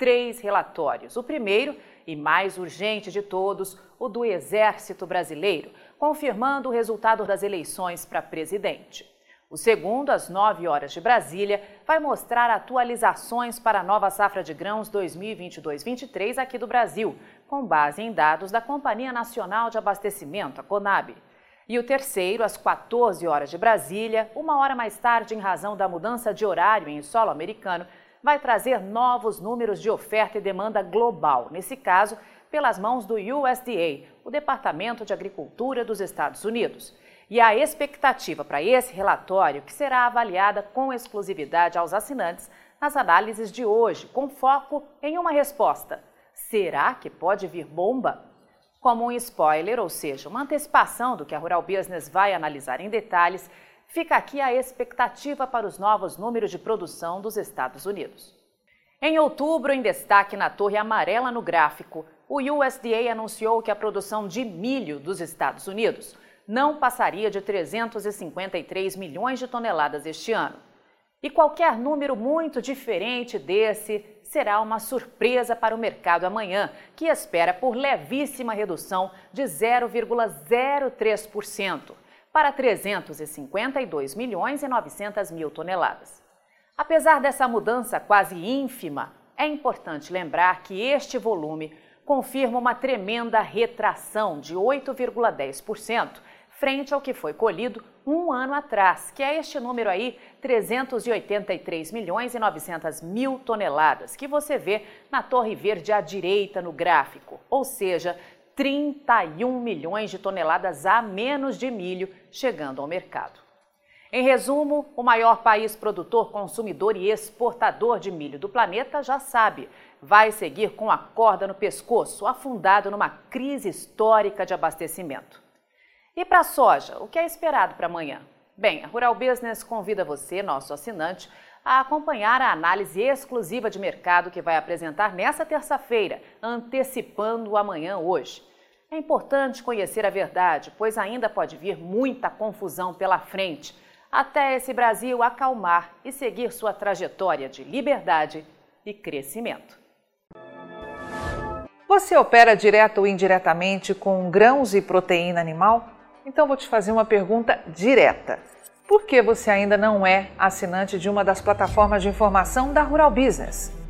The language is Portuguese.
três relatórios. O primeiro, e mais urgente de todos, o do Exército Brasileiro, confirmando o resultado das eleições para presidente. O segundo, às 9 horas de Brasília, vai mostrar atualizações para a nova safra de grãos 2022-23 aqui do Brasil, com base em dados da Companhia Nacional de Abastecimento, a CONAB. E o terceiro, às 14 horas de Brasília, uma hora mais tarde, em razão da mudança de horário em solo americano, vai trazer novos números de oferta e demanda global, nesse caso, pelas mãos do USDA, o Departamento de Agricultura dos Estados Unidos. E a expectativa para esse relatório, que será avaliada com exclusividade aos assinantes nas análises de hoje, com foco em uma resposta: será que pode vir bomba? Como um spoiler, ou seja, uma antecipação do que a Rural Business vai analisar em detalhes, fica aqui a expectativa para os novos números de produção dos Estados Unidos. Em outubro, em destaque na torre amarela no gráfico, o USDA anunciou que a produção de milho dos Estados Unidos não passaria de 353 milhões de toneladas este ano. E qualquer número muito diferente desse será uma surpresa para o mercado amanhã, que espera por levíssima redução de 0,03% para 352 milhões e 900 mil toneladas. Apesar dessa mudança quase ínfima, é importante lembrar que este volume confirma uma tremenda retração de 8,10% frente ao que foi colhido um ano atrás, que é este número aí, 383 milhões e 900 mil toneladas, que você vê na torre verde à direita no gráfico, ou seja, 31 milhões de toneladas a menos de milho chegando ao mercado. Em resumo, o maior país produtor, consumidor e exportador de milho do planeta já sabe, vai seguir com a corda no pescoço, afundado numa crise histórica de abastecimento. E para a soja, o que é esperado para amanhã? Bem, a Rural Business convida você, nosso assinante, a acompanhar a análise exclusiva de mercado que vai apresentar nesta terça-feira, antecipando o amanhã hoje. É importante conhecer a verdade, pois ainda pode vir muita confusão pela frente, até esse Brasil acalmar e seguir sua trajetória de liberdade e crescimento. Você opera direto ou indiretamente com grãos e proteína animal? Então vou te fazer uma pergunta direta. Por que você ainda não é assinante de uma das plataformas de informação da Rural Business?